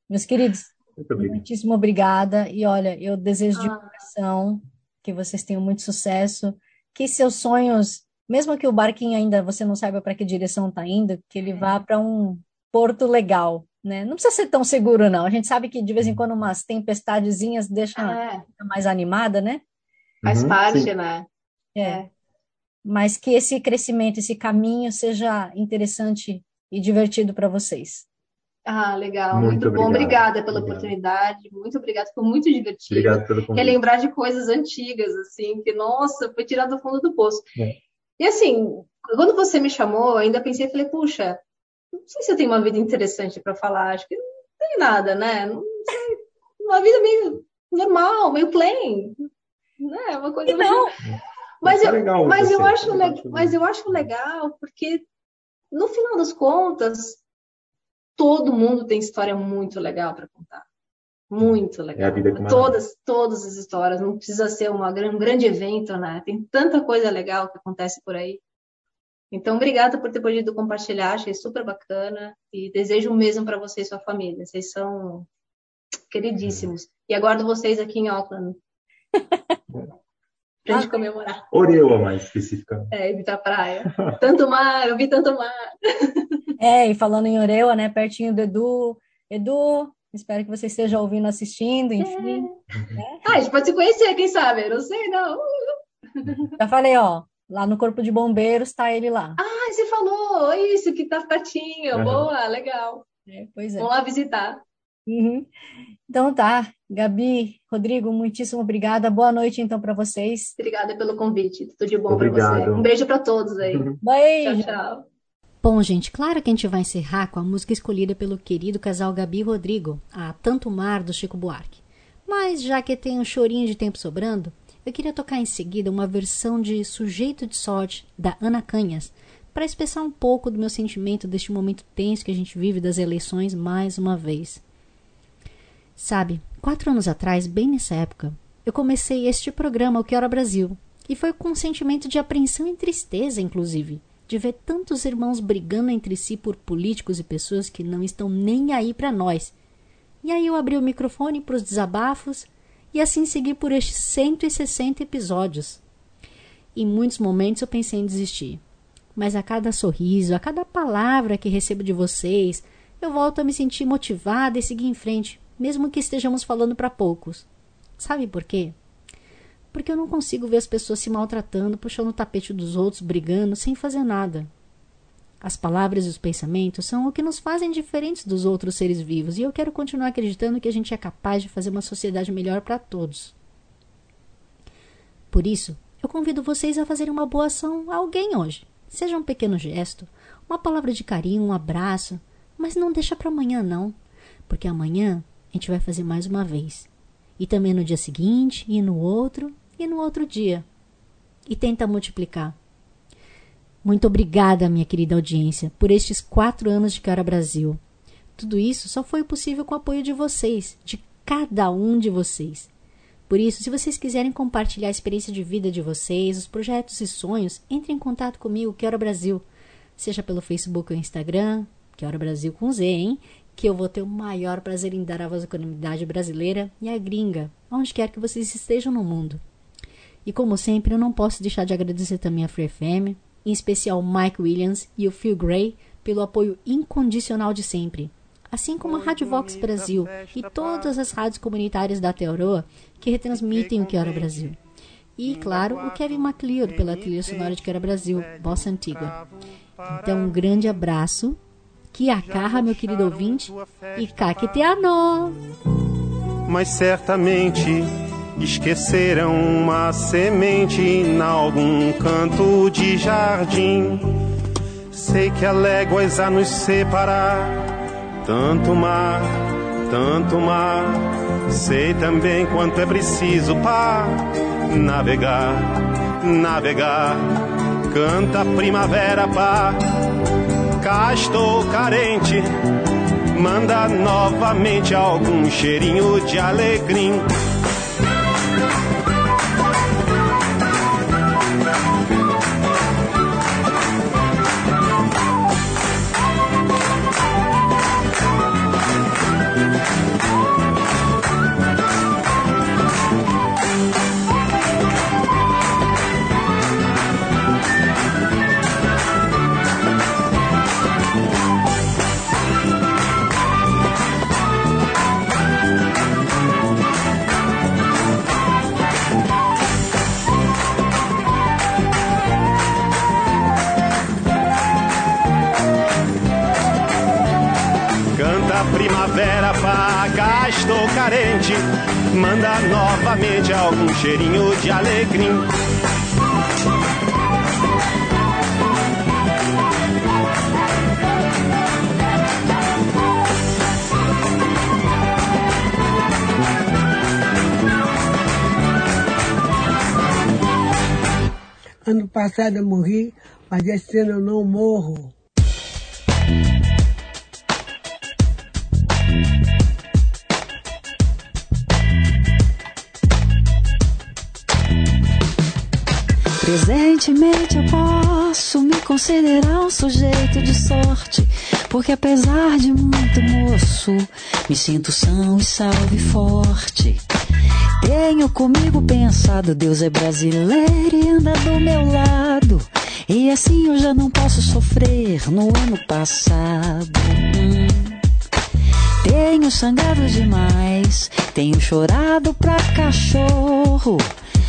Meus queridos, muitíssimo obrigada. E olha, eu desejo de ah. coração que vocês tenham muito sucesso, que seus sonhos, mesmo que o barquinho ainda você não saiba para que direção está indo, que ele vá para um porto legal, né? Não precisa ser tão seguro, não. A gente sabe que de vez em quando umas tempestadezinhas deixam é. mais animada, né? Faz uhum, parte, sim. né? É. é. Mas que esse crescimento, esse caminho seja interessante e divertido para vocês. Ah, legal, muito, muito bom. Obrigada pela obrigado. oportunidade, muito obrigada, foi muito divertido. Obrigado pelo convite. Relembrar de coisas antigas, assim, que, nossa, foi tirado do fundo do poço. É. E assim, quando você me chamou, eu ainda pensei, falei, puxa, não sei se eu tenho uma vida interessante para falar, acho que não tem nada, né? Não sei, uma vida meio normal, meio plain, né? Uma coisa não. Mas, eu, legal mas, eu acho, mas eu acho legal porque, no final das contas, todo mundo tem história muito legal para contar. Muito legal. É a vida que todas, todas as histórias. Não precisa ser uma, um grande evento, né? Tem tanta coisa legal que acontece por aí. Então, obrigada por ter podido compartilhar. Achei super bacana. E desejo o mesmo para você e sua família. Vocês são queridíssimos. E aguardo vocês aqui em Auckland. Pra gente comemorar. Oreua, mais especificamente. É, evitar praia. Tanto mar, eu vi tanto mar. É, e falando em Oreua, né, pertinho do Edu. Edu, espero que você esteja ouvindo, assistindo, enfim. É. Né? Ah, a gente pode se conhecer, quem sabe? Eu não sei, não. Já falei, ó, lá no Corpo de Bombeiros tá ele lá. Ah, você falou isso, que tá pertinho. Uhum. Boa, legal. É, pois é. Vamos lá visitar. Uhum. Então tá, Gabi, Rodrigo, muitíssimo obrigada. Boa noite então para vocês. Obrigada pelo convite. Tudo de bom para você. Um beijo para todos aí. Beijo. Tchau, tchau. Bom, gente, claro que a gente vai encerrar com a música escolhida pelo querido casal Gabi e Rodrigo, a Tanto Mar do Chico Buarque. Mas já que tem um chorinho de tempo sobrando, eu queria tocar em seguida uma versão de Sujeito de Sorte da Ana Canhas, para expressar um pouco do meu sentimento deste momento tenso que a gente vive das eleições mais uma vez. Sabe, quatro anos atrás, bem nessa época, eu comecei este programa O Que Hora Brasil, e foi com um sentimento de apreensão e tristeza, inclusive, de ver tantos irmãos brigando entre si por políticos e pessoas que não estão nem aí para nós. E aí eu abri o microfone para os desabafos e assim segui por estes 160 episódios. Em muitos momentos eu pensei em desistir, mas a cada sorriso, a cada palavra que recebo de vocês, eu volto a me sentir motivada e seguir em frente, mesmo que estejamos falando para poucos. Sabe por quê? Porque eu não consigo ver as pessoas se maltratando, puxando o tapete dos outros, brigando, sem fazer nada. As palavras e os pensamentos são o que nos fazem diferentes dos outros seres vivos, e eu quero continuar acreditando que a gente é capaz de fazer uma sociedade melhor para todos. Por isso, eu convido vocês a fazerem uma boa ação a alguém hoje. Seja um pequeno gesto, uma palavra de carinho, um abraço, mas não deixa para amanhã não, porque amanhã a gente vai fazer mais uma vez. E também no dia seguinte, e no outro, e no outro dia. E tenta multiplicar. Muito obrigada, minha querida audiência, por estes quatro anos de Cara Brasil. Tudo isso só foi possível com o apoio de vocês, de cada um de vocês. Por isso, se vocês quiserem compartilhar a experiência de vida de vocês, os projetos e sonhos, entre em contato comigo, Que Hora Brasil, seja pelo Facebook ou Instagram, Que Hora Brasil com Z, hein? Que eu vou ter o maior prazer em dar a voz à comunidade brasileira e à gringa, onde quer que vocês estejam no mundo. E como sempre, eu não posso deixar de agradecer também a Free FM, em especial Mike Williams e o Phil Gray, pelo apoio incondicional de sempre, assim como a Rádio Vox Brasil e todas as rádios comunitárias da Teoroa que retransmitem o Que Era Brasil. E, claro, o Kevin MacLeod pela trilha sonora de Que Era Brasil, Bossa Antiga. Então, um grande abraço que acarra, meu querido ouvinte, e caqueteanó. Mas certamente Esqueceram uma semente em algum canto de jardim. Sei que há léguas a nos separar, tanto mar, tanto mar. Sei também quanto é preciso para navegar, navegar. Canta primavera, pá. Cá estou carente, manda novamente algum cheirinho de alegria estou carente. Manda novamente algum cheirinho de alegria. Ano passado eu morri, mas esse ano eu não morro. Presentemente eu posso me considerar um sujeito de sorte, porque apesar de muito moço, me sinto são e salve forte. Tenho comigo pensado, Deus é brasileiro e anda do meu lado. E assim eu já não posso sofrer no ano passado. Hum. Tenho sangrado demais, tenho chorado pra cachorro.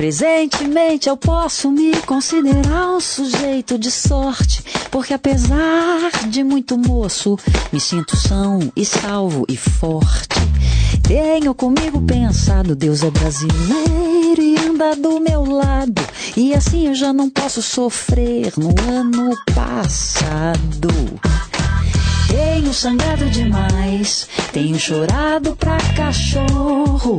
Presentemente eu posso me considerar um sujeito de sorte, porque apesar de muito moço, me sinto são e salvo e forte. Tenho comigo pensado, Deus é brasileiro e anda do meu lado, e assim eu já não posso sofrer no ano passado. Tenho sangrado demais, tenho chorado pra cachorro.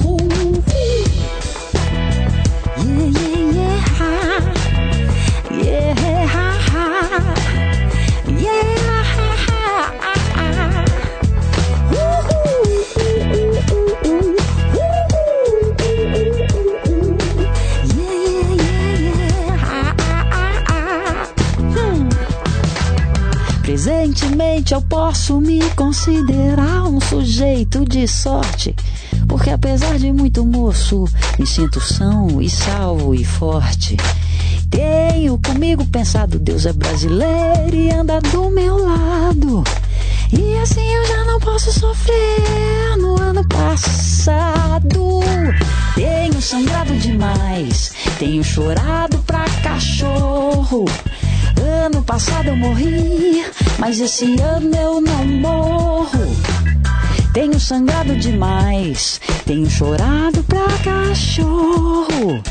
Presentemente eu posso me considerar um sujeito de sorte, porque apesar de muito moço, me sinto são e salvo e forte. Tenho comigo pensado, Deus é brasileiro e anda do meu lado. E assim eu já não posso sofrer no ano passado. Tenho sangrado demais, tenho chorado pra cachorro. Ano passado eu morri, mas esse ano eu não morro. Tenho sangrado demais, tenho chorado pra cachorro.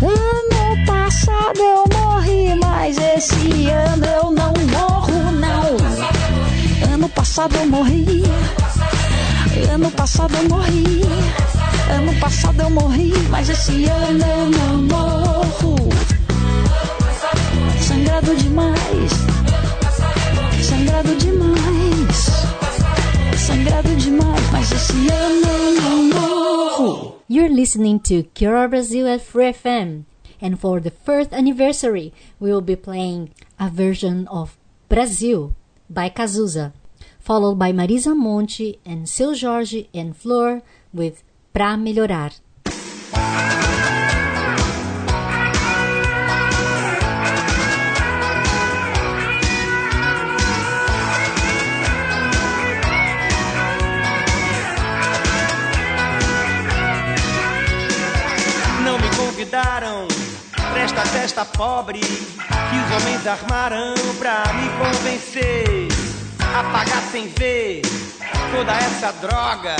Ano passado eu morri, mas esse ano eu não morro, não. Ano passado eu morri, ano passado eu morri. Ano passado eu morri, mas esse ano eu não morro. Sangrado demais, sangrado demais, sangrado demais, mas esse ano não morro. You're listening to Cura Brasil at Free FM, and for the first anniversary, we will be playing a version of Brasil by Cazuza, followed by Marisa Monte and Seu Jorge and Flor with Pra Melhorar. Esta festa pobre que os homens armaram pra me convencer a pagar sem ver toda essa droga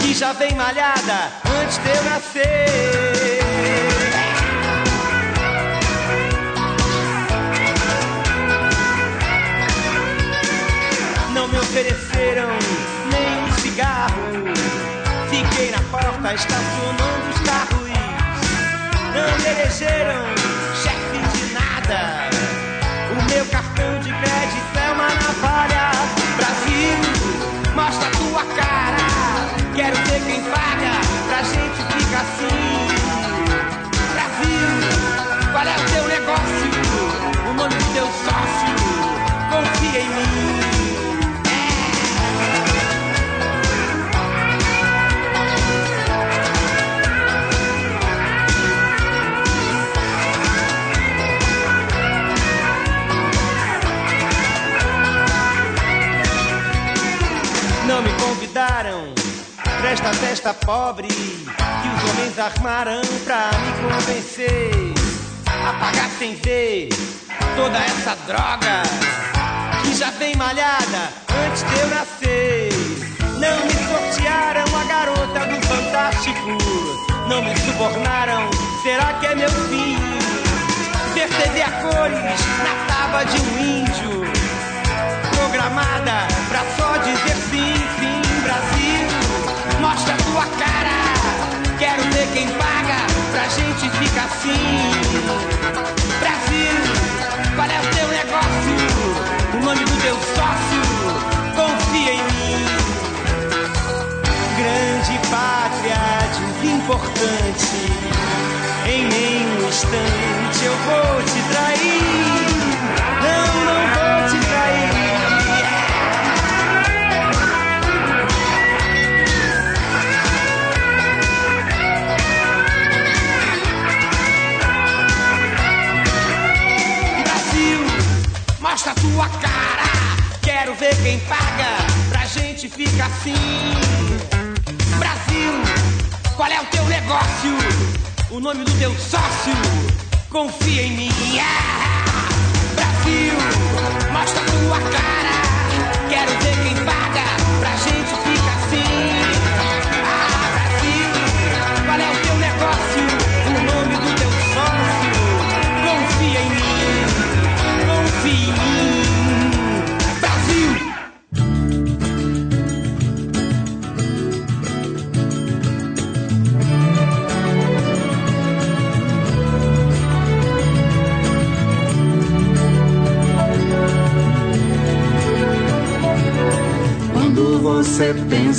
que já vem malhada antes de eu nascer. Não me ofereceram nem um cigarro. Fiquei na porta estacionando. Não me elegeram chefe de nada. O meu cartão de crédito é uma navalha. Brasil, mostra tua cara. Quero ver quem paga pra gente ficar assim. Toda essa droga que já vem malhada antes de eu nascer. Não me sortearam a garota do Fantástico, não me subornaram. Será que é meu fim? TV a cores na tábua de um índio programada pra só dizer sim, sim, Brasil. Mostra a tua cara, quero ver quem paga pra gente ficar assim. Brasil, é o teu negócio? O nome do teu sócio? Confia em mim. Grande pátria desimportante, em nenhum instante eu vou te trair. Mostra a tua cara. Quero ver quem paga pra gente ficar assim. Brasil, qual é o teu negócio? O nome do teu sócio? Confia em mim. Ah! Brasil, mostra tua cara. Quero ver quem paga pra gente ficar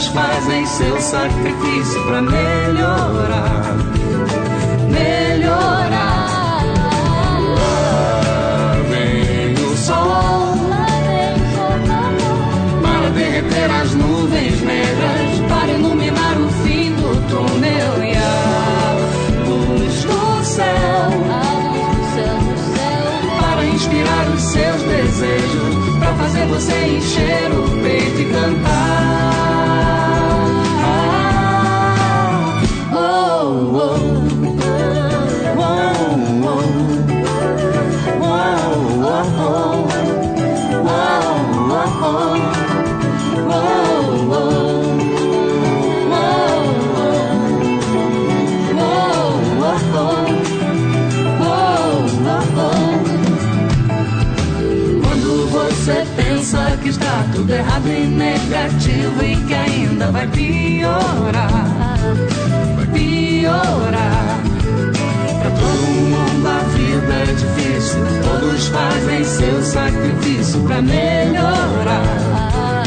Todos fazem seu sacrifício para melhorar. Melhorar. Lá vem o sol para derreter as nuvens negras, para iluminar o fim do túnel e a luz do céu. Para inspirar os seus desejos, para fazer você encher o peito e cantar. Tudo errado e negativo e que ainda vai piorar, vai piorar. Pra todo mundo a vida é difícil, todos fazem seu sacrifício pra melhorar. Melhorar.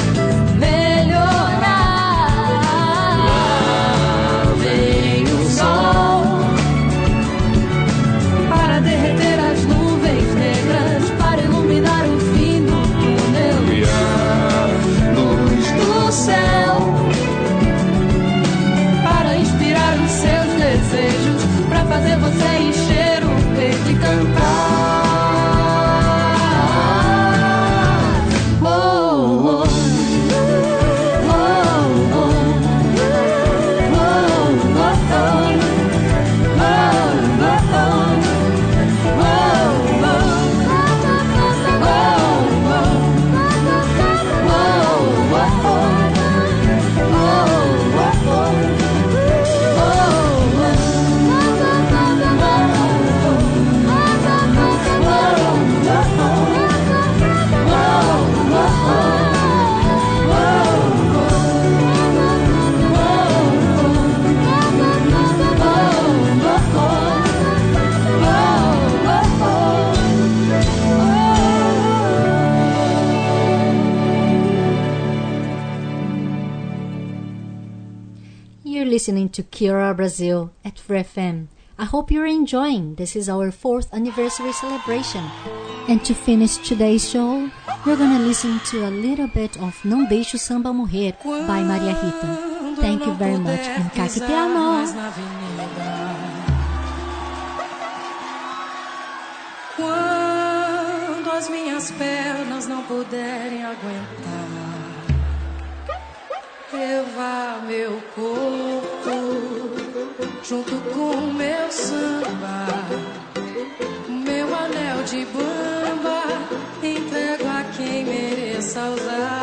Listening to Kira Brazil at Free FM. I hope you're enjoying. This is our fourth anniversary celebration. And to finish today's show, we're gonna listen to a little bit of Não Deixe o Samba Morrer by Maria Rita. Thank you very much and kaki te amo. Quando as minhas pernas não puderem aguentar, levar meu corpo junto com meu samba, meu anel de bamba, entrego a quem mereça usar.